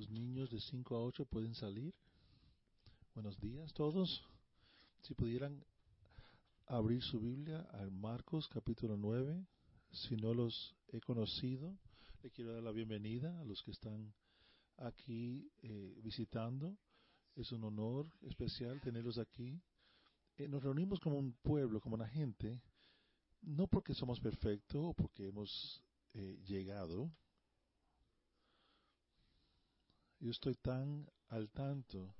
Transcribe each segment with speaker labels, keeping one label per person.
Speaker 1: Los niños de 5 a 8 pueden salir. Buenos días todos. Si pudieran abrir su Biblia a Marcos capítulo 9. Si no los he conocido, le quiero dar la bienvenida a los que están aquí eh, visitando. Es un honor especial tenerlos aquí. Eh, nos reunimos como un pueblo, como una gente, no porque somos perfectos o porque hemos eh, llegado. Yo estoy tan al tanto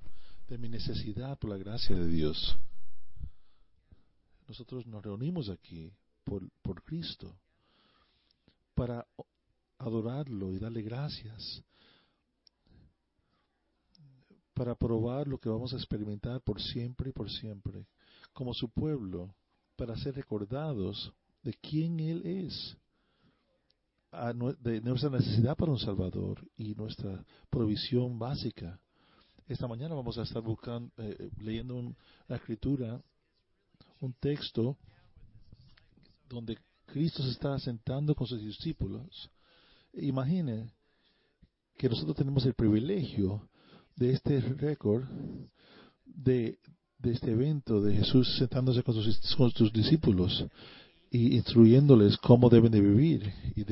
Speaker 1: de mi necesidad por la gracia de Dios. Nosotros nos reunimos aquí por, por Cristo para adorarlo y darle gracias, para probar lo que vamos a experimentar por siempre y por siempre, como su pueblo, para ser recordados de quién Él es, de nuestra necesidad para un Salvador y nuestra provisión básica. Esta mañana vamos a estar buscando, eh, leyendo la escritura, un texto donde Cristo se está sentando con sus discípulos. Imagine que nosotros tenemos el privilegio de este récord, de, este evento de Jesús sentándose con sus, discípulos y instruyéndoles cómo deben de vivir y,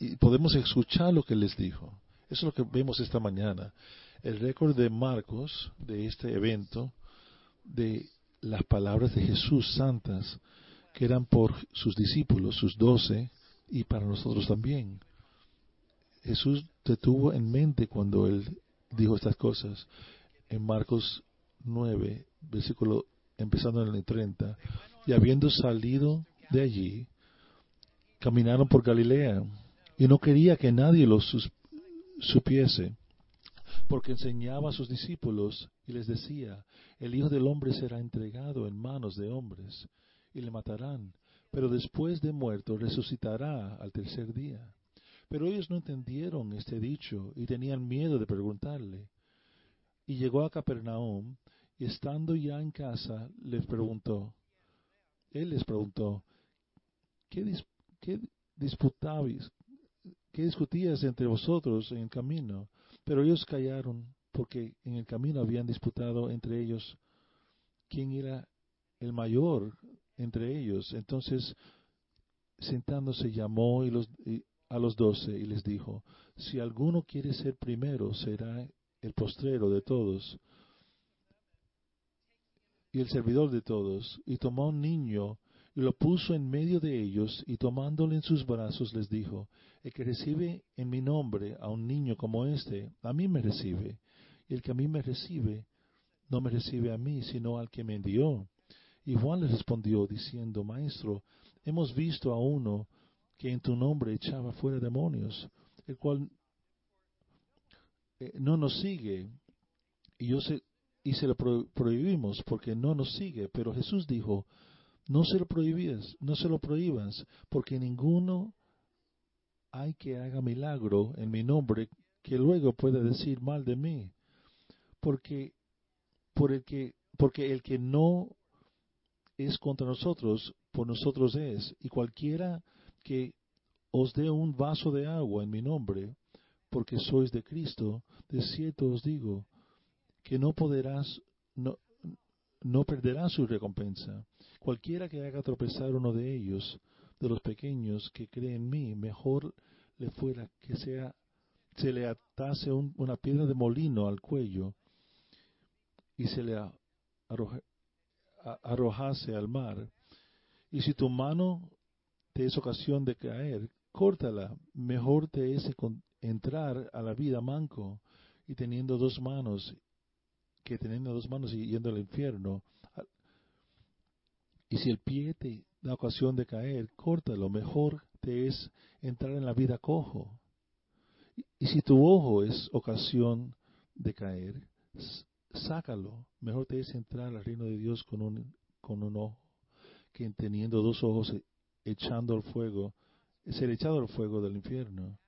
Speaker 1: y podemos escuchar lo que les dijo. Eso es lo que vemos esta mañana. El récord de Marcos de este evento, de las palabras de Jesús santas, que eran por sus discípulos, sus doce, y para nosotros también. Jesús te tuvo en mente cuando él dijo estas cosas. En Marcos 9, versículo empezando en el 30, y habiendo salido de allí, caminaron por Galilea, y no quería que nadie lo supiese, porque enseñaba a sus discípulos y les decía, el Hijo del Hombre será entregado en manos de hombres, y le matarán, pero después de muerto resucitará al tercer día. Pero ellos no entendieron este dicho y tenían miedo de preguntarle. Y llegó a Capernaum y estando ya en casa les preguntó, él les preguntó, ¿qué, qué disputabais? ¿Qué discutías entre vosotros en el camino? Pero ellos callaron porque en el camino habían disputado entre ellos quién era el mayor entre ellos. Entonces, sentándose, llamó a los doce y les dijo, si alguno quiere ser primero, será el postrero de todos y el servidor de todos. Y tomó un niño lo puso en medio de ellos, y tomándole en sus brazos les dijo, El que recibe en mi nombre a un niño como este, a mí me recibe, y el que a mí me recibe, no me recibe a mí, sino al que me envió. Y Juan le respondió diciendo, Maestro, hemos visto a uno que en tu nombre echaba fuera demonios, el cual eh, no nos sigue, y, yo se, y se lo prohibimos porque no nos sigue. Pero Jesús dijo, no se lo prohibas, no se lo prohíbas, porque ninguno hay que haga milagro en mi nombre que luego pueda decir mal de mí. Porque, por el que, porque el que no es contra nosotros, por nosotros es. Y cualquiera que os dé un vaso de agua en mi nombre, porque sois de Cristo, de cierto os digo, que no podrás, no, no perderá su recompensa. Cualquiera que haga tropezar uno de ellos, de los pequeños que creen en mí, mejor le fuera que sea, se le atase una piedra de molino al cuello y se le arrojase al mar. Y si tu mano te es ocasión de caer, córtala. Mejor te es entrar a la vida manco y teniendo dos manos que teniendo dos manos y yendo al infierno. Y si el pie te da ocasión de caer, córtalo. Mejor te es entrar en la vida cojo. Y si tu ojo es ocasión de caer, sácalo. Mejor te es entrar al reino de Dios con un, con un ojo, que teniendo dos ojos e, echando al fuego, ser echado al fuego del infierno.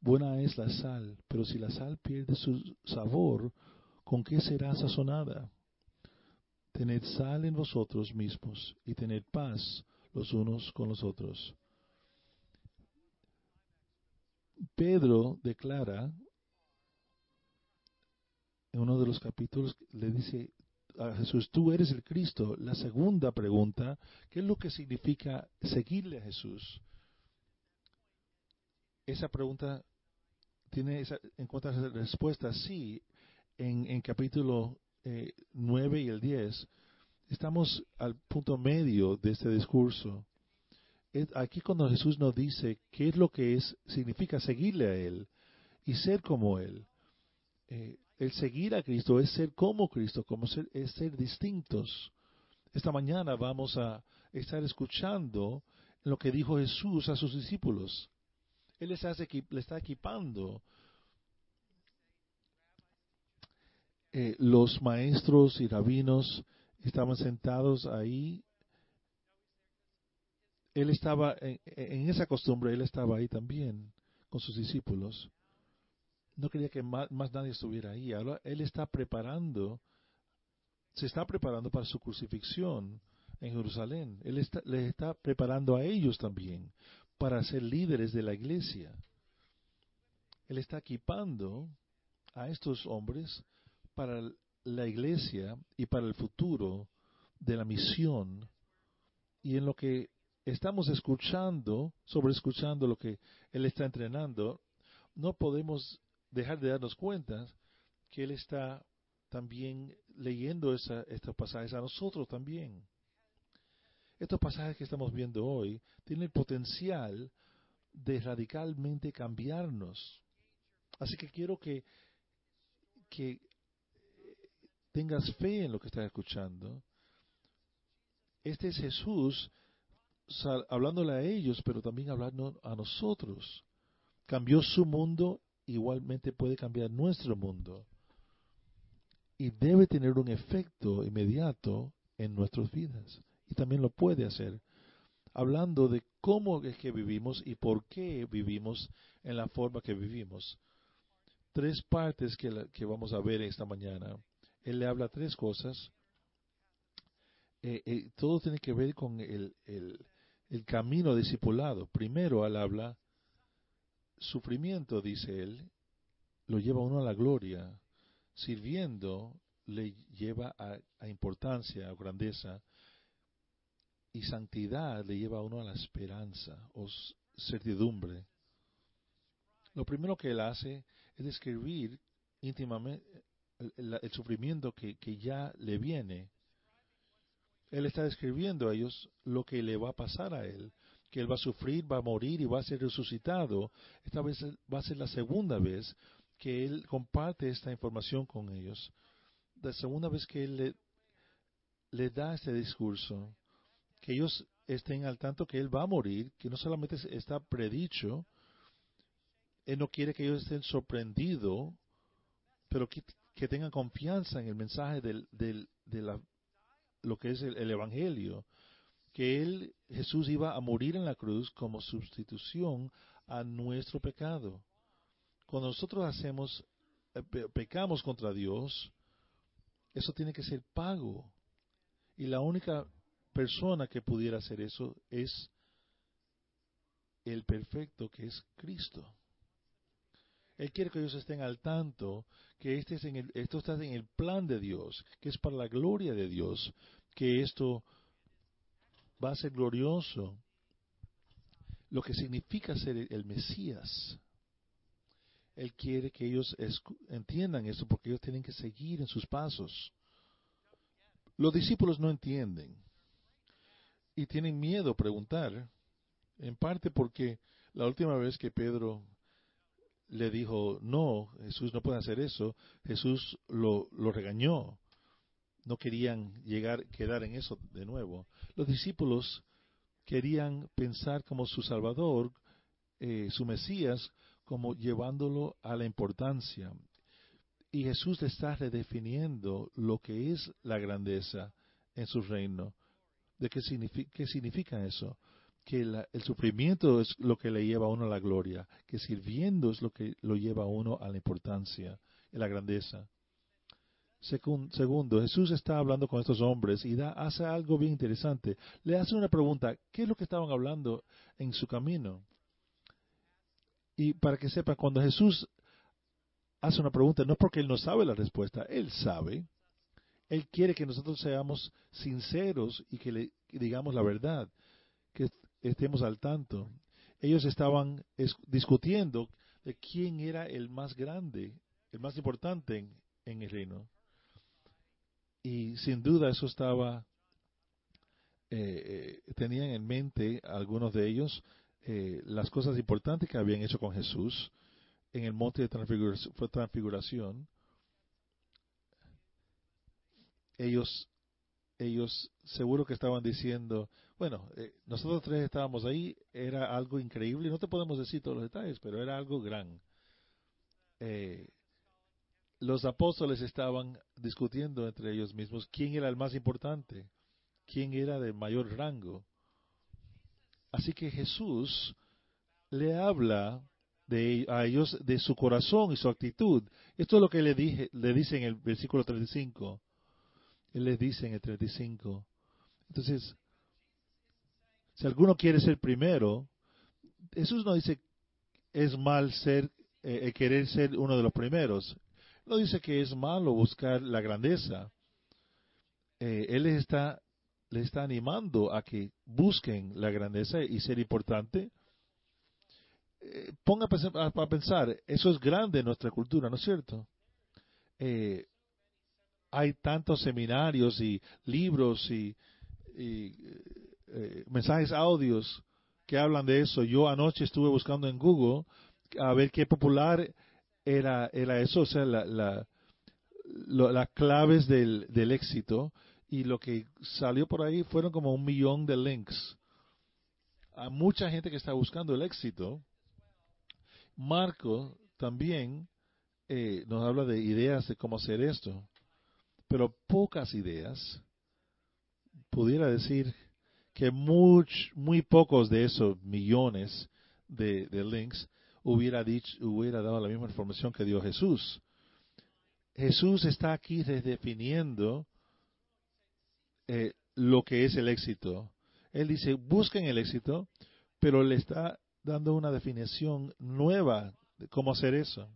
Speaker 1: Buena es la sal, pero si la sal pierde su sabor, ¿con qué será sazonada? Tened sal en vosotros mismos y tened paz los unos con los otros. Pedro declara en uno de los capítulos le dice a Jesús, tú eres el Cristo. La segunda pregunta, ¿qué es lo que significa seguirle a Jesús? Esa pregunta tiene esa, encuentra respuesta, sí, en, en capítulo eh, 9 y el 10. Estamos al punto medio de este discurso. aquí cuando Jesús nos dice qué es lo que es, significa seguirle a Él y ser como Él. Eh, el seguir a Cristo es ser como Cristo, como ser, es ser distintos. Esta mañana vamos a estar escuchando lo que dijo Jesús a sus discípulos. Él les, hace, le está equipando. Eh, los maestros y rabinos estaban sentados ahí. Él estaba en, en esa costumbre, él estaba ahí también con sus discípulos no quería que más, nadie estuviera ahí. Él está preparando, se está preparando para su crucifixión en Jerusalén. Él está, les está preparando a ellos también para ser líderes de la iglesia. Él está equipando a estos hombres para la iglesia y para el futuro de la misión. Y en lo que estamos escuchando, sobre escuchando lo que Él está entrenando, no podemos dejar de darnos cuenta que Él está también leyendo esa, estos pasajes a nosotros también. Estos pasajes que estamos viendo hoy tienen el potencial de radicalmente cambiarnos. Así que quiero que, que tengas fe en lo que estás escuchando. Este es Jesús hablándole a ellos, pero también hablando a nosotros. Cambió su mundo igualmente puede cambiar nuestro mundo y debe tener un efecto inmediato en nuestras vidas. Y también lo puede hacer, hablando de cómo es que vivimos y por qué vivimos en la forma que vivimos. Tres partes que, que vamos a ver esta mañana. Él le habla tres cosas. Eh, eh, todo tiene que ver con el, camino discipulado. Primero, él habla sufrimiento, dice él, lo lleva uno a la gloria. Sirviendo le lleva a, importancia, a grandeza. Y santidad le lleva a uno a la esperanza o certidumbre. Lo primero que él hace es describir íntimamente el, sufrimiento que, que, ya le viene. Él está describiendo a ellos lo que le va a pasar a él que Él va a sufrir, va a morir y va a ser resucitado. Esta vez va a ser la segunda vez que Él comparte esta información con ellos. La segunda vez que Él le, le da este discurso, que ellos estén al tanto que Él va a morir, que no solamente está predicho, Él no quiere que ellos estén sorprendidos, pero que, tengan confianza en el mensaje del, del, de la, lo que es el Evangelio que él, Jesús iba a morir en la cruz como sustitución a nuestro pecado. Cuando nosotros hacemos, eh, pecamos contra Dios, eso tiene que ser pago. Y la única persona que pudiera hacer eso es el perfecto que es Cristo. Él quiere que ellos estén al tanto que este es en el, esto está en el plan de Dios, que es para la gloria de Dios, que esto va a ser glorioso lo que significa ser el Mesías. Él quiere que ellos entiendan esto porque ellos tienen que seguir en sus pasos. Los discípulos no entienden y tienen miedo a preguntar, en parte porque la última vez que Pedro le dijo, no, Jesús no puede hacer eso, Jesús lo, lo regañó no querían llegar, quedar en eso de nuevo. Los discípulos querían pensar como su Salvador, eh, su Mesías, como llevándolo a la importancia. Y Jesús está redefiniendo lo que es la grandeza en su reino. ¿De qué significa, qué significa eso? Que el sufrimiento es lo que le lleva a uno a la gloria, que sirviendo es lo que lo lleva a uno a la importancia y la grandeza. Segundo, Jesús está hablando con estos hombres y da, hace algo bien interesante. Le hace una pregunta, ¿qué es lo que estaban hablando en su camino? Y para que sepa, cuando Jesús hace una pregunta, no porque Él no sabe la respuesta, Él sabe. Él quiere que nosotros seamos sinceros y que le digamos la verdad, que estemos al tanto. Ellos estaban discutiendo de quién era el más grande, el más importante en, en el reino. Y sin duda eso estaba, eh, eh, tenían en mente algunos de ellos eh, las cosas importantes que habían hecho con Jesús en el monte de transfiguración. Ellos, ellos seguro que estaban diciendo, bueno, nosotros tres estábamos ahí, era algo increíble, no te podemos decir todos los detalles, pero era algo gran. Eh, los apóstoles estaban discutiendo entre ellos mismos quién era el más importante, quién era de mayor rango. Así que Jesús le habla de, a ellos de su corazón y su actitud. Esto es lo que le, dije, le dice en el versículo 35. Él les dice en el 35. Entonces, si alguno quiere ser primero, Jesús no dice es mal ser, eh, querer ser uno de los primeros. No dice que es malo buscar la grandeza. Eh, él les está, les está animando a que busquen la grandeza y ser importante. Eh, ponga a pensar, eso es grande en nuestra cultura, ¿no es cierto? Eh, hay tantos seminarios y libros y, mensajes audios que hablan de eso. Yo anoche estuve buscando en Google a ver qué popular era, era eso, o sea, la, la, las claves del, del éxito y lo que salió por ahí fueron como un millón de links. A mucha gente que está buscando el éxito. Marco también eh, nos habla de ideas de cómo hacer esto, pero pocas ideas. Pudiera decir que muy, muy pocos de esos millones de, de links hubiera dicho, hubiera dado la misma información que dio Jesús. Jesús está aquí redefiniendo eh, lo que es el éxito. Él dice, busquen el éxito, pero le está dando una definición nueva de cómo hacer eso.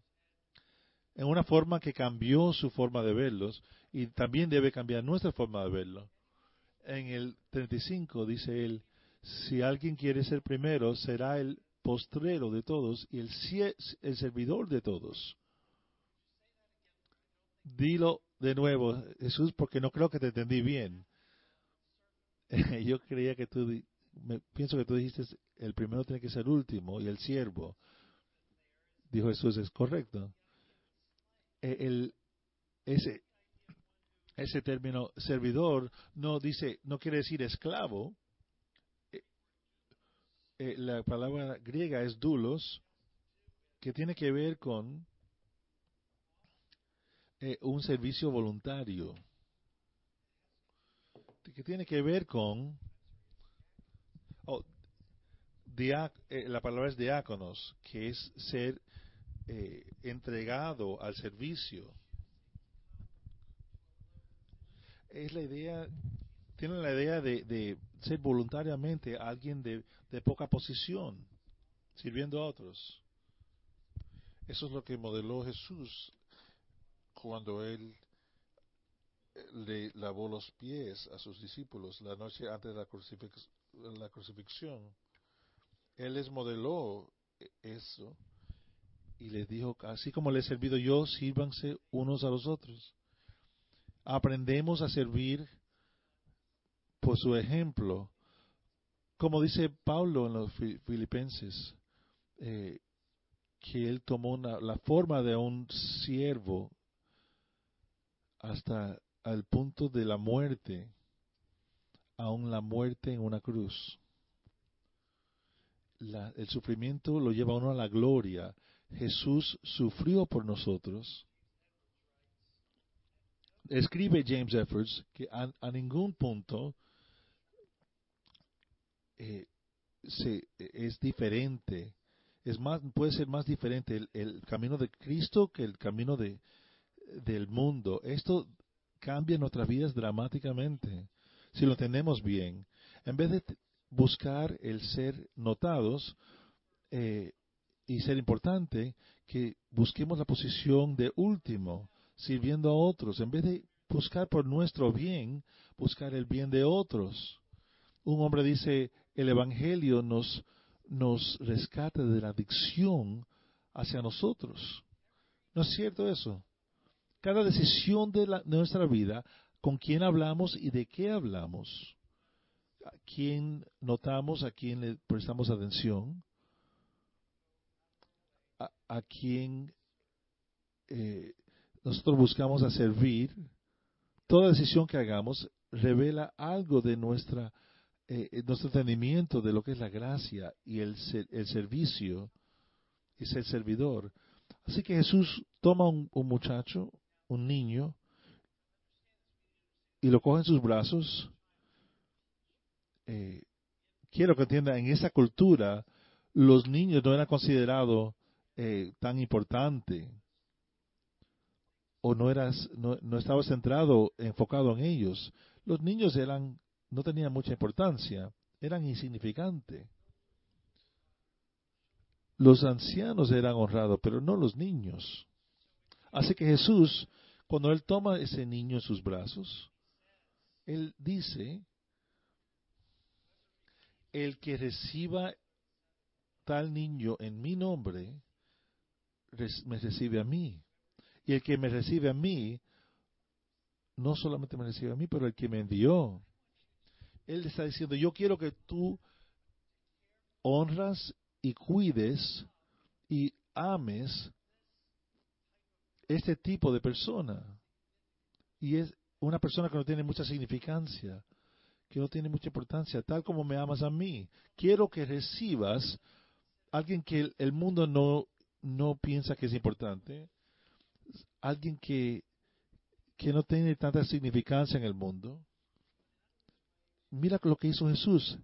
Speaker 1: En una forma que cambió su forma de verlos y también debe cambiar nuestra forma de verlo. En el 35 dice él, si alguien quiere ser primero, será el postrero de todos y el, el servidor de todos. Dilo de nuevo, Jesús, porque no creo que te entendí bien. Yo creía que tú, me, pienso que tú dijiste, el primero tiene que ser último y el siervo. Dijo Jesús, es correcto. E, el, ese, ese término servidor no dice, no quiere decir esclavo, eh, la palabra griega es dulos, que tiene que ver con eh, un servicio voluntario, que tiene que ver con oh, eh, la palabra es diáconos, que es ser entregado al servicio. Es la idea tienen la idea de, ser voluntariamente alguien de, poca posición, sirviendo a otros. Eso es lo que modeló Jesús cuando él eh, le lavó los pies a sus discípulos la noche antes de la, la crucifixión. Él les modeló eso y les dijo, así como les he servido yo, sírvanse unos a los otros. Aprendemos a servir por su ejemplo, como dice Pablo en los Filipenses, eh, que él tomó la forma de un siervo hasta el punto de la muerte, aún la muerte en una cruz. el sufrimiento lo lleva a uno a la gloria. Jesús sufrió por nosotros. Escribe James Efforts que a ningún punto eh, se, es diferente, es más, puede ser más diferente el, camino de Cristo que el camino de, del mundo. Esto cambia nuestras vidas dramáticamente si lo tenemos bien. En vez de buscar el ser notados eh, y ser importante, que busquemos la posición de último, sirviendo a otros, en vez de buscar por nuestro bien, buscar el bien de otros. Un hombre dice, el Evangelio nos, nos rescata de la adicción hacia nosotros. ¿No es cierto eso? Cada decisión de, la, de nuestra vida, con quién hablamos y de qué hablamos, a quién notamos, a quién le prestamos atención, a, quién eh, nosotros buscamos a servir, toda decisión que hagamos revela algo de nuestra, eh, eh, nuestro entendimiento de lo que es la gracia y el, el servicio y ser servidor. Así que Jesús toma un, muchacho, un niño, y lo coge en sus brazos. quiero que entienda, en esa cultura, los niños no eran considerados eh, tan importante o no eras no, no estabas centrado enfocado en ellos. Los niños eran no tenían mucha importancia eran insignificantes. Los ancianos eran honrados pero no los niños. Así que Jesús cuando él toma ese niño en sus brazos él dice el que reciba tal niño en mi nombre me recibe a mí. Y el que me recibe a mí, no solamente me recibe a mí, pero el que me envió. Él está diciendo, yo quiero que tú honras y cuides y ames este tipo de persona. Y es una persona que no tiene mucha significancia, que no tiene mucha importancia, tal como me amas a mí. Quiero que recibas alguien que el mundo no no piensa que es importante, alguien que, que no tiene tanta significancia en el mundo. Mira lo que hizo Jesús.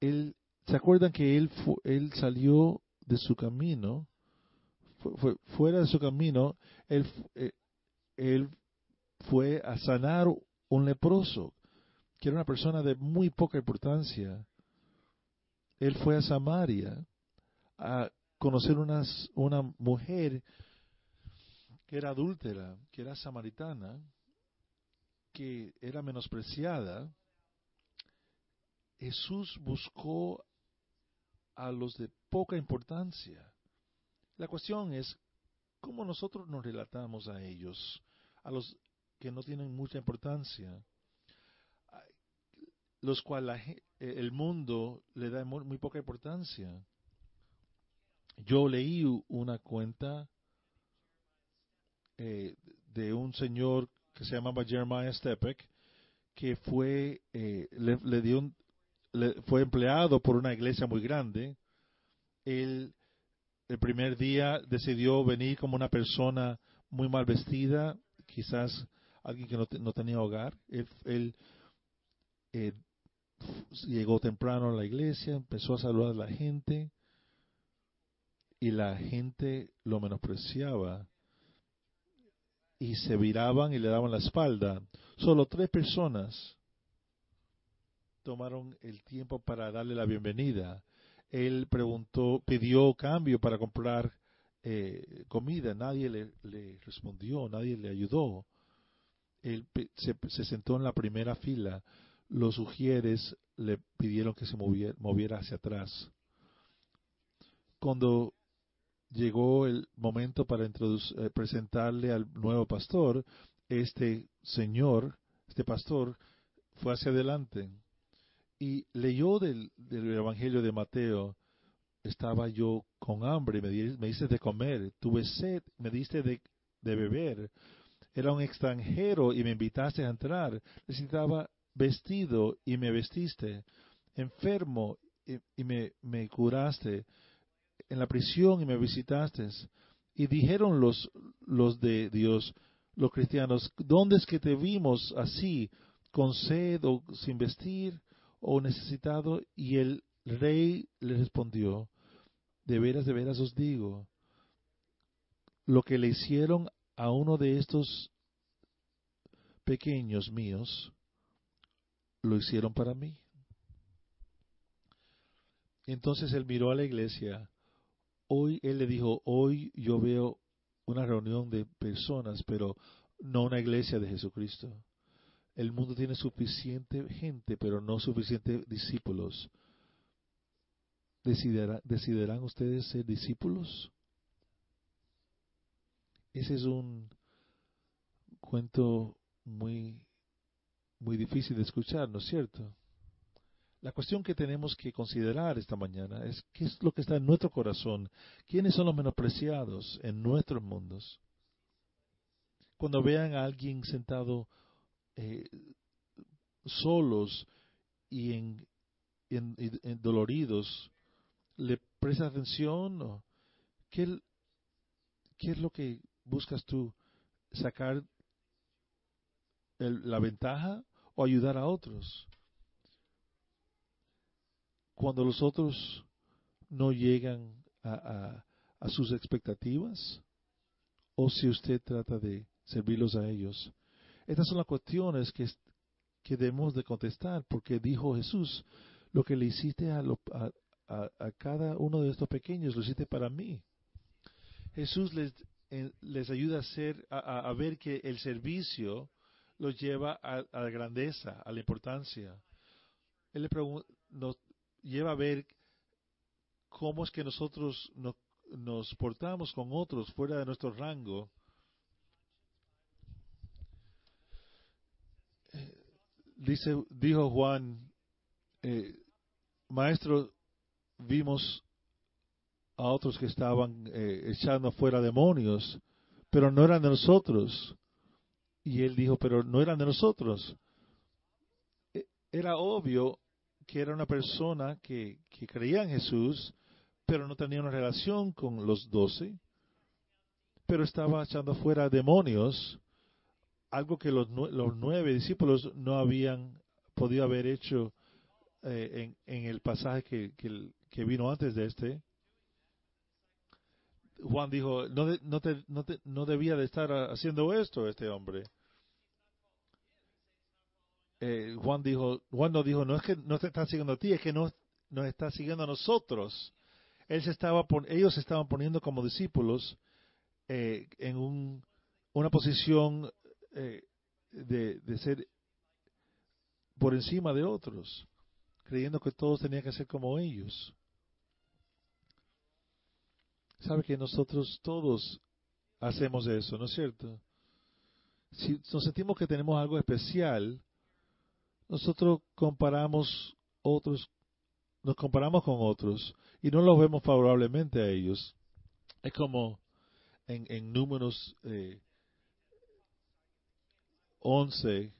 Speaker 1: Él, ¿Se acuerdan que él, él salió de su camino? Fue, fuera de su camino, él, eh, él fue a sanar un leproso, que era una persona de muy poca importancia. Él fue a Samaria a conocer unas, una mujer que era adúltera, que era samaritana, que era menospreciada, Jesús buscó a los de poca importancia. La cuestión es cómo nosotros nos relatamos a ellos, a los que no tienen mucha importancia, los cuales el mundo le da muy poca importancia. Yo leí una cuenta eh, de un señor que se llamaba Jeremiah Stepek, que fue, eh, le, dio fue empleado por una iglesia muy grande. Él el primer día decidió venir como una persona muy mal vestida, quizás alguien que no, tenía hogar. Él, eh, llegó temprano a la iglesia, empezó a saludar a la gente y la gente lo menospreciaba y se viraban y le daban la espalda. Solo tres personas tomaron el tiempo para darle la bienvenida. Él preguntó, pidió cambio para comprar eh, comida. Nadie le, respondió, nadie le ayudó. Él se, se, sentó en la primera fila. Los sugieres le pidieron que se moviera, moviera hacia atrás. Cuando llegó el momento para eh, presentarle al nuevo pastor, este señor, este pastor, fue hacia adelante y leyó del, Evangelio de Mateo, estaba yo con hambre, me, me diste de comer, tuve sed, me diste de, beber, era un extranjero y me invitaste a entrar, necesitaba vestido y me vestiste, enfermo y, me, me curaste, en la prisión y me visitaste. Y dijeron los, los de Dios, los cristianos, ¿dónde es que te vimos así, con sed o sin vestir o necesitado? Y el rey le respondió, de veras, de veras os digo, lo que le hicieron a uno de estos pequeños míos, lo hicieron para mí. Entonces él miró a la iglesia hoy él le dijo, hoy yo veo una reunión de personas, pero no una iglesia de Jesucristo. El mundo tiene suficiente gente, pero no suficientes discípulos. ¿Decidirán, ustedes ser discípulos? Ese es un cuento muy, muy difícil de escuchar, ¿no es cierto? La cuestión que tenemos que considerar esta mañana es qué es lo que está en nuestro corazón, quiénes son los menospreciados en nuestros mundos. Cuando vean a alguien sentado eh, solos y en, doloridos, ¿le presta atención? ¿Qué, ¿Qué es lo que buscas tú? ¿Sacar la ventaja o ayudar a otros? Cuando los otros no llegan a, a sus expectativas, o si usted trata de servirlos a ellos, estas son las cuestiones que, que debemos de contestar, porque dijo Jesús, lo que le hiciste a, a, cada uno de estos pequeños, lo hiciste para mí. Jesús les, eh, les ayuda a, a, ver que el servicio los lleva a, la grandeza, a la importancia. Él le nos lleva a ver cómo es que nosotros nos, nos portamos con otros fuera de nuestro rango dice, dijo Juan, eh, maestro, vimos a otros que estaban eh, echando fuera demonios, pero no eran de nosotros. Y él dijo, pero no eran de nosotros. E, era obvio que era una persona que, creía en Jesús, pero no tenía una relación con los doce, pero estaba echando fuera demonios algo que los, los nueve discípulos no habían podido haber hecho eh, en, el pasaje que, vino antes de este. Juan dijo, no, no, te, no, te, no debía de estar haciendo esto este hombre. Eh, Juan dijo, Juan no dijo, no es que no te está siguiendo a ti, es que no nos está siguiendo a nosotros. Él se estaba ellos se estaban poniendo como discípulos eh, en un, una posición eh, de, ser por encima de otros, creyendo que todos tenían que ser como ellos. Sabe que nosotros todos hacemos eso, ¿no es cierto? Si nos sentimos que tenemos algo especial, nosotros comparamos otros, nos comparamos con otros y no los vemos favorablemente a ellos. Es como en, en números eh, 11,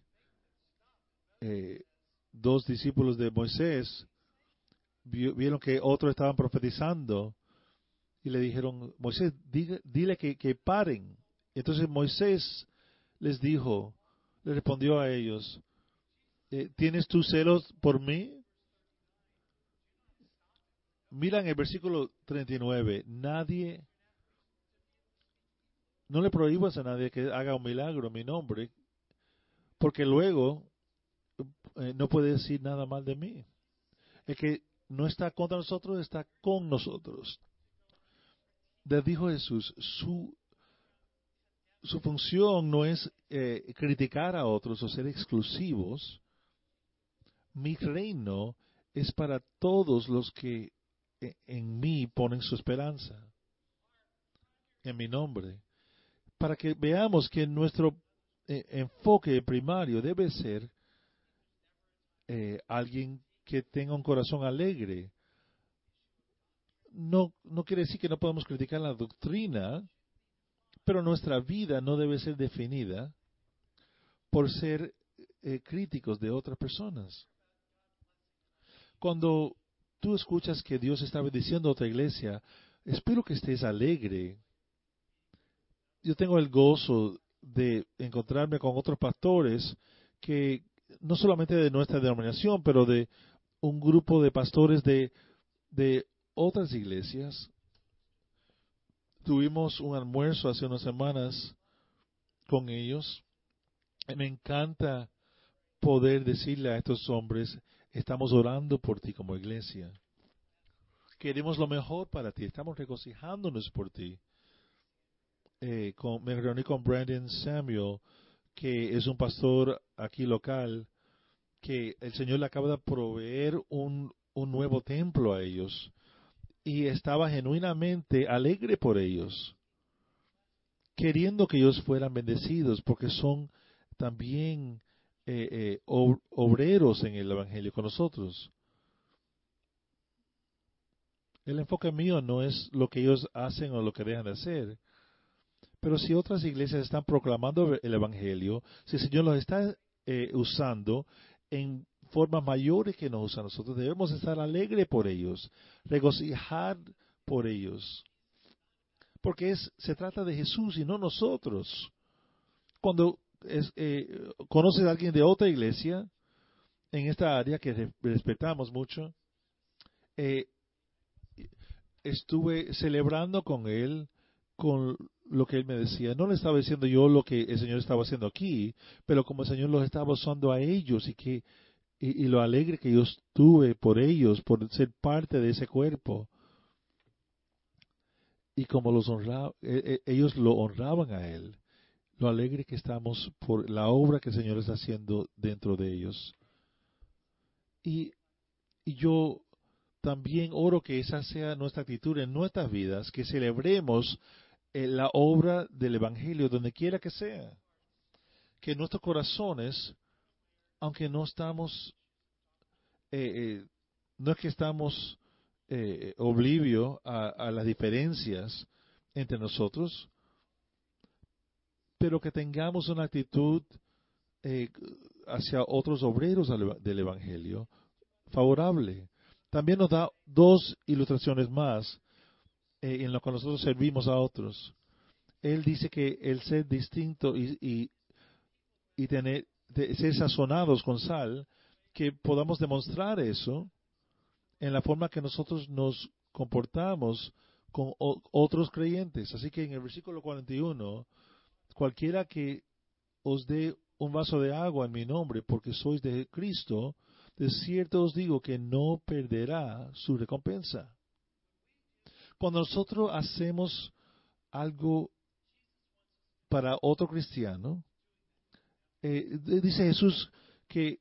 Speaker 1: eh, dos discípulos de Moisés vieron que otros estaban profetizando y le dijeron, Moisés, dile que, que paren. Entonces Moisés les dijo, le respondió a ellos, eh, ¿tienes tus celos por mí? Miran el versículo 39, nadie, no le prohíbas a nadie que haga un milagro en mi nombre, porque luego eh, no puede decir nada mal de mí. El que no está contra nosotros está con nosotros. Le dijo Jesús, su, su función no es eh, criticar a otros o ser exclusivos. Mi reino es para todos los que eh, en mí ponen su esperanza, en mi nombre, para que veamos que nuestro eh, enfoque primario debe ser eh, alguien que tenga un corazón alegre. No, no quiere decir que no podemos criticar la doctrina, pero nuestra vida no debe ser definida por ser críticos de otras personas. Cuando tú escuchas que Dios está bendiciendo a otra iglesia, espero que estés alegre. Yo tengo el gozo de encontrarme con otros pastores que no solamente de nuestra denominación, pero de un grupo de pastores de, de otras iglesias. Tuvimos un almuerzo hace unas semanas con ellos. Me encanta poder decirle a estos hombres, estamos orando por ti como iglesia. queremos lo mejor para ti, estamos regocijándonos por ti. Eh, con, me reuní con Brandon Samuel, que es un pastor aquí local, que el Señor le acaba de proveer un, un nuevo templo a ellos y estaba genuinamente alegre por ellos, queriendo que ellos fueran bendecidos, porque son también eh, eh, obreros en el Evangelio con nosotros. El enfoque mío no es lo que ellos hacen o lo que dejan de hacer. Pero si otras iglesias están proclamando el Evangelio, si el Señor los está eh, usando en formas mayores que nos usa nosotros, debemos estar alegres por ellos, regocijar por ellos. Porque es, se trata de Jesús y no nosotros. Cuando eh, conoces a alguien de otra iglesia en esta área que respetamos mucho, eh, estuve celebrando con él con lo que él me decía. No le estaba diciendo yo lo que el Señor estaba haciendo aquí, pero como el Señor los estaba usando a ellos y que y, lo alegre que yo estuve por ellos, por ser parte de ese cuerpo. Y como los honraba, e, e, ellos lo honraban a él, lo alegre que estamos por la obra que el Señor está haciendo dentro de ellos. Y, yo también oro que esa sea nuestra actitud en nuestras vidas, que celebremos eh, la obra del Evangelio donde quiera que sea. Que nuestros corazones, aunque no estamos, eh, eh, no es que estamos oblivio a, las diferencias entre nosotros, pero que tengamos una actitud hacia otros obreros del Evangelio favorable también nos da dos ilustraciones más eh, en lo que nosotros servimos a otros. Él dice que el ser distinto y, y, tener, ser sazonados con sal, que podamos demostrar eso en la forma que nosotros nos comportamos con otros creyentes. Así que en el versículo 41, cualquiera que os dé un vaso de agua en mi nombre porque sois de Cristo, de cierto os digo que no perderá su recompensa. Cuando nosotros hacemos algo para otro cristiano, eh, dice Jesús que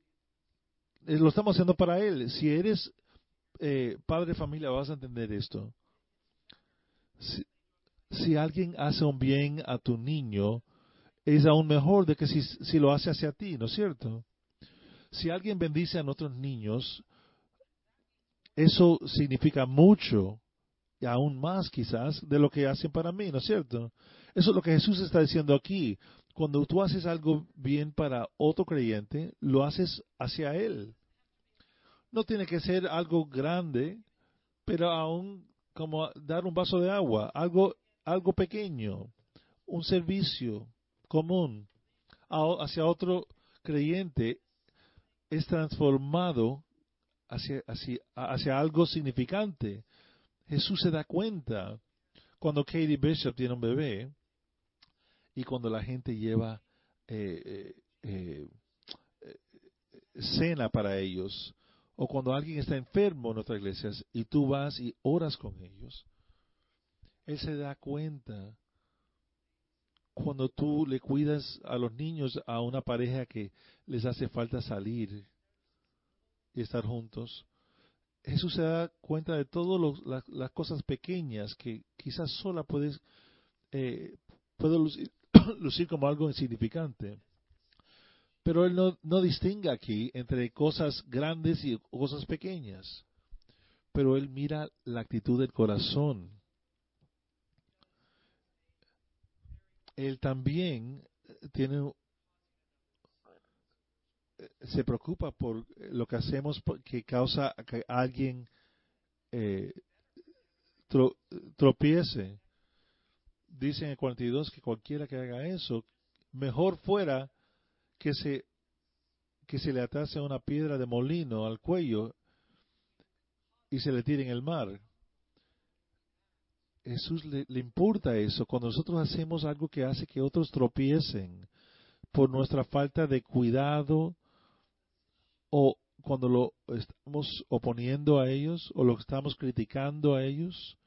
Speaker 1: eh, lo estamos haciendo para él. Si eres eh, padre de familia, vas a entender esto. Si, alguien hace un bien a tu niño, es aún mejor de que si, lo hace hacia ti, ¿no es cierto? Si alguien bendice a nuestros niños, eso significa mucho, y aún más quizás, de lo que hacen para mí, ¿no es cierto? Eso es lo que Jesús está diciendo aquí. Cuando tú haces algo bien para otro creyente, lo haces hacia Él. No tiene que ser algo grande, pero aún como dar un vaso de agua, algo, algo pequeño, un servicio común hacia otro creyente es transformado hacia, hacia, algo significante. Jesús se da cuenta cuando Katie Bishop tiene un bebé y cuando la gente lleva eh, eh, eh, cena para ellos, o cuando alguien está enfermo en nuestras iglesias y tú vas y oras con ellos, Él se da cuenta cuando tú le cuidas a los niños a una pareja que les hace falta salir y estar juntos, Jesús se da cuenta de todas las, cosas pequeñas que quizás sola puedes eh, puede lucir, como algo insignificante. Pero Él no, no distingue aquí entre cosas grandes y cosas pequeñas. Pero Él mira la actitud del corazón él también tiene se preocupa por lo que hacemos que causa que alguien eh, tropiece. Dice en el 42 que cualquiera que haga eso, mejor fuera que se, que se le atase una piedra de molino al cuello y se le tire en el mar. Jesús le, importa eso. Cuando nosotros hacemos algo que hace que otros tropiecen por nuestra falta de cuidado o cuando lo estamos oponiendo a ellos o lo estamos criticando a ellos,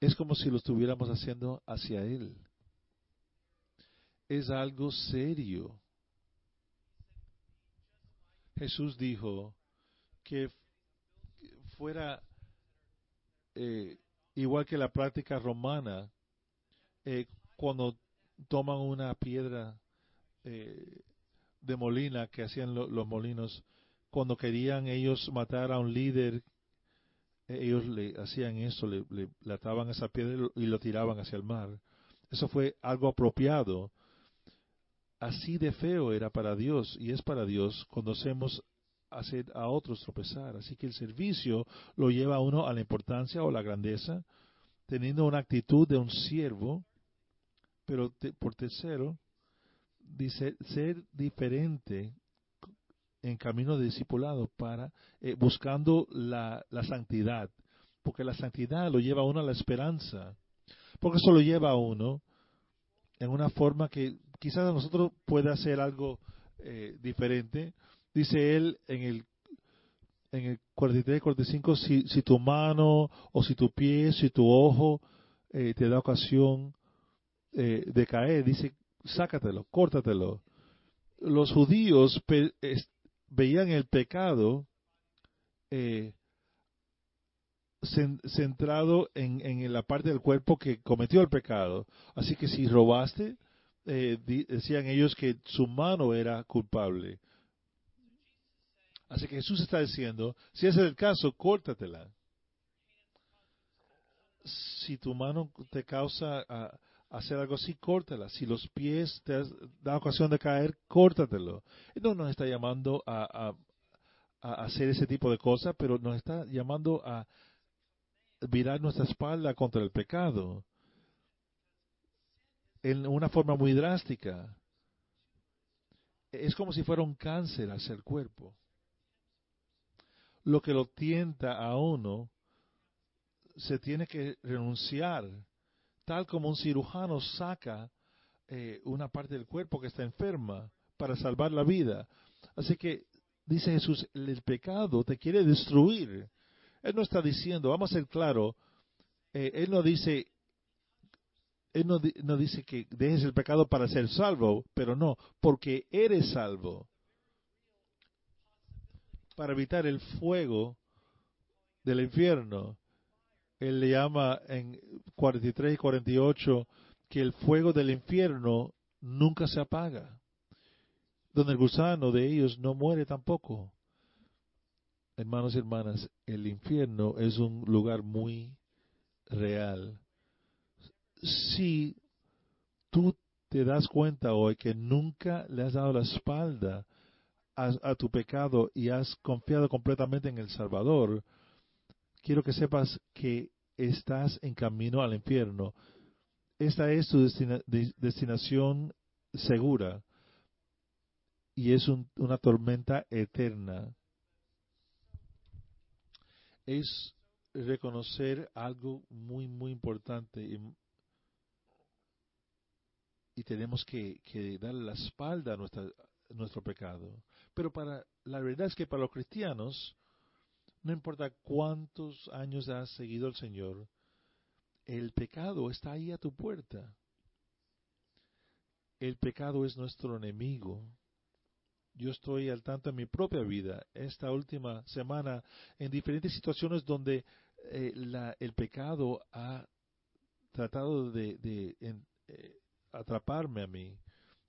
Speaker 1: es como si lo estuviéramos haciendo hacia Él. Es algo serio. Jesús dijo que fuera eh, igual que la práctica romana, eh, cuando toman una piedra eh, de molina que hacían los molinos, cuando querían ellos matar a un líder, ellos le hacían eso, le, le, ataban esa piedra y lo tiraban hacia el mar. Eso fue algo apropiado. Así de feo era para Dios y es para Dios cuando hacemos hacer a otros tropezar. Así que el servicio lo lleva a uno a la importancia o la grandeza, teniendo una actitud de un siervo, pero por tercero, dice ser diferente en camino de discipulado para eh, buscando la, la, santidad, porque la santidad lo lleva a uno a la esperanza, porque eso lo lleva a uno en una forma que quizás a nosotros pueda ser algo eh, diferente. Dice él en el en el 43 45 si, si tu mano o si tu pie, si tu ojo eh, te da ocasión de caer, dice sácatelo, córtatelo. Los judíos veían el pecado eh, centrado en, en, la parte del cuerpo que cometió el pecado. Así que si robaste, eh, decían ellos que su mano era culpable. Así que Jesús está diciendo, si ese es el caso, córtatela. Si tu mano te causa ah, hacer algo así, córtala. Si los pies te dan ocasión de caer, córtatelo. No nos está llamando a, a, hacer ese tipo de cosas, pero nos está llamando a virar nuestra espalda contra el pecado en una forma muy drástica. Es como si fuera un cáncer hacia el cuerpo. Lo que lo tienta a uno, se tiene que renunciar tal como un cirujano saca eh, una parte del cuerpo que está enferma para salvar la vida. Así que dice Jesús, el pecado te quiere destruir. Él no está diciendo, vamos a ser claro, eh, él no dice, él no, no dice que dejes el pecado para ser salvo, pero no, porque eres salvo. Para evitar el fuego del infierno él le llama en 43 y 48 que el fuego del infierno nunca se apaga, donde el gusano de ellos no muere tampoco. Hermanos y hermanas, el infierno es un lugar muy real. Si tú te das cuenta hoy que nunca le has dado la espalda a, tu pecado y has confiado completamente en el Salvador, quiero que sepas que estás en camino al infierno. Esta es tu destinación segura y es una tormenta eterna. Es reconocer algo muy, muy importante y, tenemos que, que, darle la espalda a, nuestra, nuestro pecado. Pero para la verdad es que para los cristianos, no importa cuántos años has seguido al Señor, el pecado está ahí a tu puerta. El pecado es nuestro enemigo. Yo estoy al tanto en mi propia vida, esta última semana, en diferentes situaciones donde eh, el pecado ha tratado de, eh, atraparme a mí.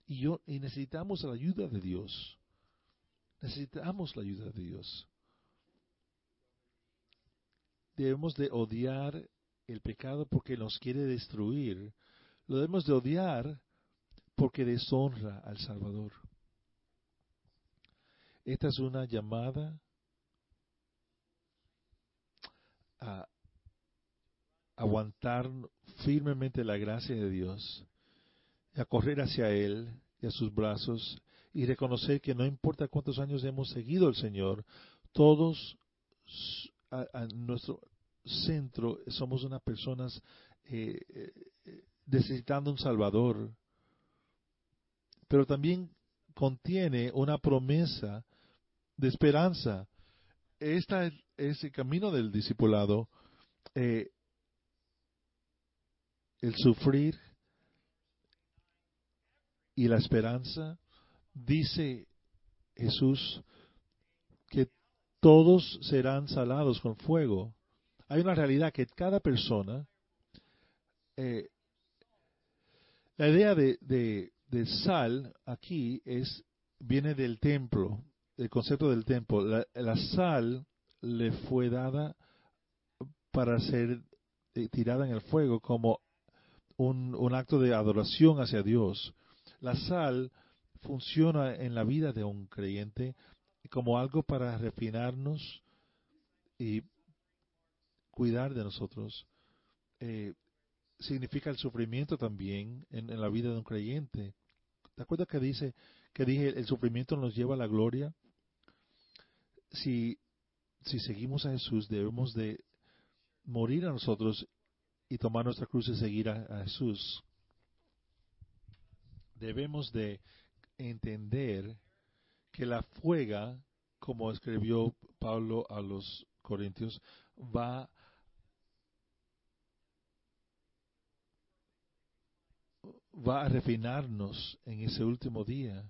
Speaker 1: Y, yo, y necesitamos la ayuda de Dios. Necesitamos la ayuda de Dios debemos de odiar el pecado porque nos quiere destruir. Lo debemos de odiar porque deshonra al Salvador. Esta es una llamada a aguantar firmemente la gracia de Dios, a correr hacia Él y a sus brazos y reconocer que no importa cuántos años hemos seguido al Señor, todos a, nuestro centro somos unas personas eh, eh, necesitando un Salvador, pero también contiene una promesa de esperanza. Esta es el camino del discipulado. Eh, el sufrir y la esperanza, dice Jesús que todos serán salados con fuego. Hay una realidad que cada persona, eh, la idea de, de, sal aquí es viene del templo, el concepto del templo. La, sal le fue dada para ser eh, tirada en el fuego como un, un acto de adoración hacia Dios. La sal funciona en la vida de un creyente como algo para refinarnos y cuidar de nosotros. Eh, significa el sufrimiento también en, la vida de un creyente. ¿Te acuerdas que dice que dije el sufrimiento nos lleva a la gloria? Si, si seguimos a Jesús debemos de morir a nosotros y tomar nuestra cruz y seguir a Jesús. Debemos de entender que la fuega, como escribió Pablo a los Corintios, va va a refinarnos en ese último día.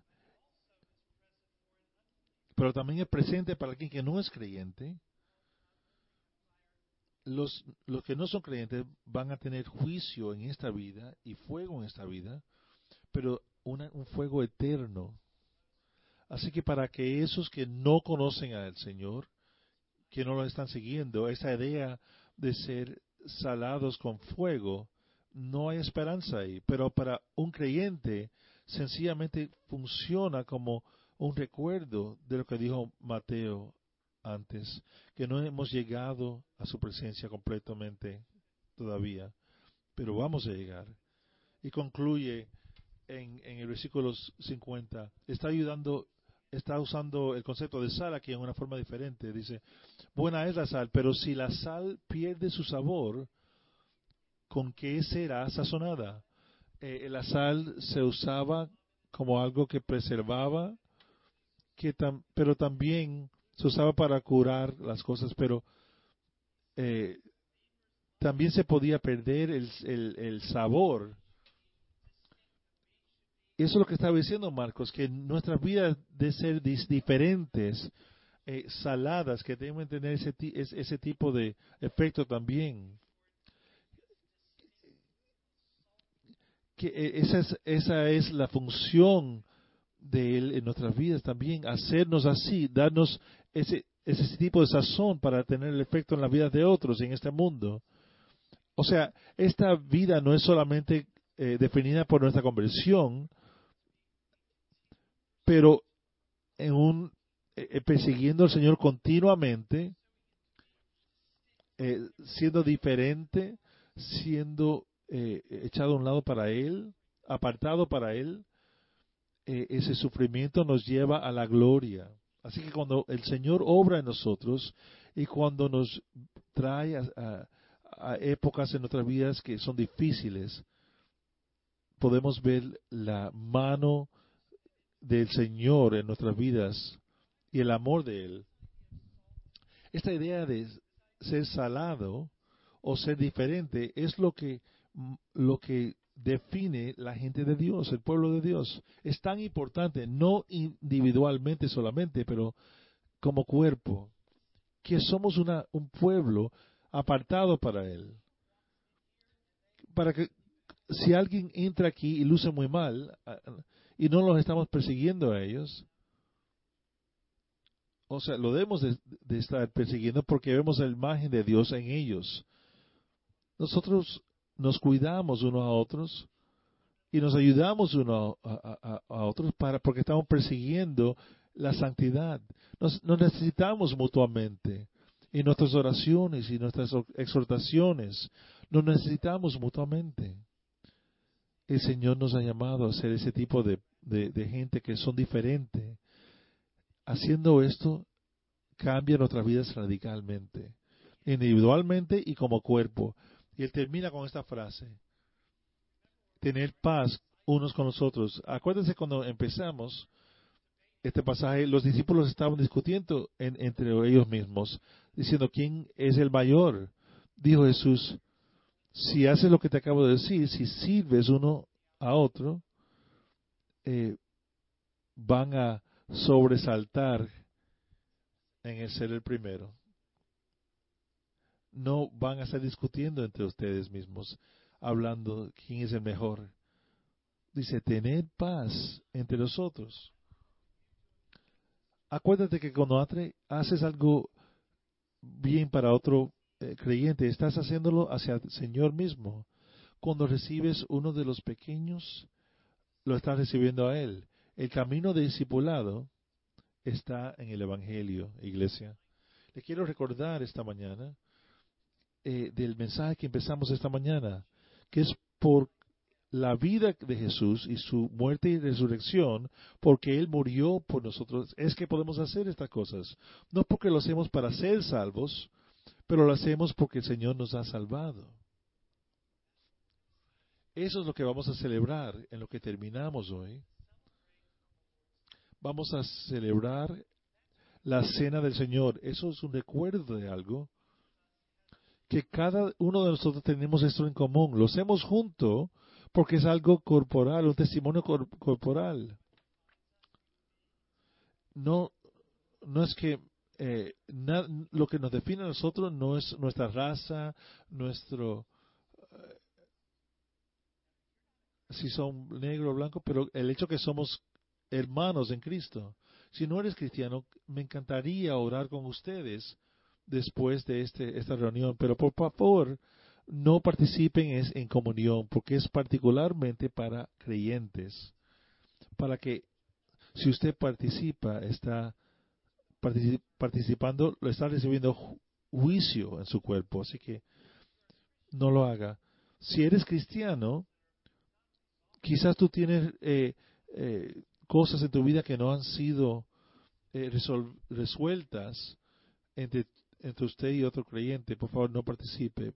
Speaker 1: Pero también es presente para alguien que no es creyente. Los, los que no son creyentes van a tener juicio en esta vida y fuego en esta vida, pero un fuego eterno. Así que para que esos que no conocen al Señor, que no lo están siguiendo, esa idea de ser salados con fuego, no hay esperanza ahí. Pero para un creyente, sencillamente funciona como un recuerdo de lo que dijo Mateo antes, que no hemos llegado a su presencia completamente todavía, pero vamos a llegar. Y concluye en, el versículo 50, está ayudando, está usando el concepto de sal aquí en una forma diferente. Dice, buena es la sal, pero si la sal pierde su sabor, ¿con qué será sazonada? Eh, la sal se usaba como algo que preservaba, que pero también se usaba para curar las cosas, pero eh, también se podía perder el sabor eso es lo que estaba diciendo Marcos, que nuestras vidas de ser diferentes, eh, saladas, que deben tener ese, ese tipo de efecto también. Que eh, esa es, esa es la función de Él en nuestras vidas también, hacernos así, darnos ese, ese tipo de sazón para tener el efecto en las vidas de otros en este mundo. O sea, esta vida no es solamente eh, definida por nuestra conversión, pero en un eh, eh, persiguiendo al Señor continuamente, eh, siendo diferente, siendo echado a un lado para Él, apartado para Él, ese sufrimiento nos lleva a la gloria. Así que cuando el Señor obra en nosotros y cuando nos trae a, a épocas en nuestras vidas que son difíciles, podemos ver la mano del Señor en nuestras vidas y el amor de Él. Esta idea de ser salado o ser diferente es lo que, lo que define la gente de Dios, el pueblo de Dios. Es tan importante, no individualmente solamente, pero como cuerpo, que somos una, un pueblo apartado para Él. Para que si alguien entra aquí y luce muy mal, y no los estamos persiguiendo a ellos. O sea, lo debemos de, estar persiguiendo porque vemos la imagen de Dios en ellos. Nosotros nos cuidamos unos a otros y nos ayudamos unos a, otros para porque estamos persiguiendo la santidad. Nos, nos necesitamos mutuamente en nuestras oraciones y nuestras exhortaciones. Nos necesitamos mutuamente el Señor nos ha llamado a ser ese tipo de, gente que son diferentes. Haciendo esto, cambia nuestras vidas radicalmente, individualmente y como cuerpo. Y él termina con esta frase, tener paz unos con los otros. Acuérdense cuando empezamos, este pasaje, los discípulos estaban discutiendo entre ellos mismos, diciendo, ¿quién es el mayor? Dijo Jesús, si haces lo que te acabo de decir, si sirves uno a otro, eh, van a sobresaltar en el ser el primero. No van a estar discutiendo entre ustedes mismos, hablando quién es el mejor. Dice, tened paz entre nosotros. Acuérdate que cuando haces algo bien para otro eh, creyente, estás haciéndolo hacia el Señor mismo. Cuando recibes uno de los pequeños, lo estás recibiendo a Él. El camino de discipulado está en el Evangelio, iglesia. Le quiero recordar esta mañana eh, del mensaje que empezamos esta mañana, que es por la vida de Jesús y su muerte y resurrección, porque Él murió por nosotros, es que podemos hacer estas cosas. No porque lo hacemos para ser salvos, pero lo hacemos porque el Señor nos ha salvado. Eso es lo que vamos a celebrar en lo que terminamos hoy. Vamos a celebrar la cena del Señor. Eso es un recuerdo de algo que cada uno de nosotros tenemos esto en común. Lo hacemos juntos porque es algo corporal, un testimonio corporal. No, no es que eh, lo que nos define a nosotros no es nuestra raza, nuestro si son negro o blanco, pero el hecho que somos hermanos en Cristo. Si no eres cristiano, me encantaría orar con ustedes después de este, esta reunión, pero por favor, no participen en comunión, porque es particularmente para creyentes, para que si usted participa, está participando, lo está recibiendo juicio en su cuerpo, así que no lo haga. Si eres cristiano, quizás tú tienes eh, eh, cosas en tu vida que no han sido eh, resueltas entre, entre usted y otro creyente. Por favor, no participe.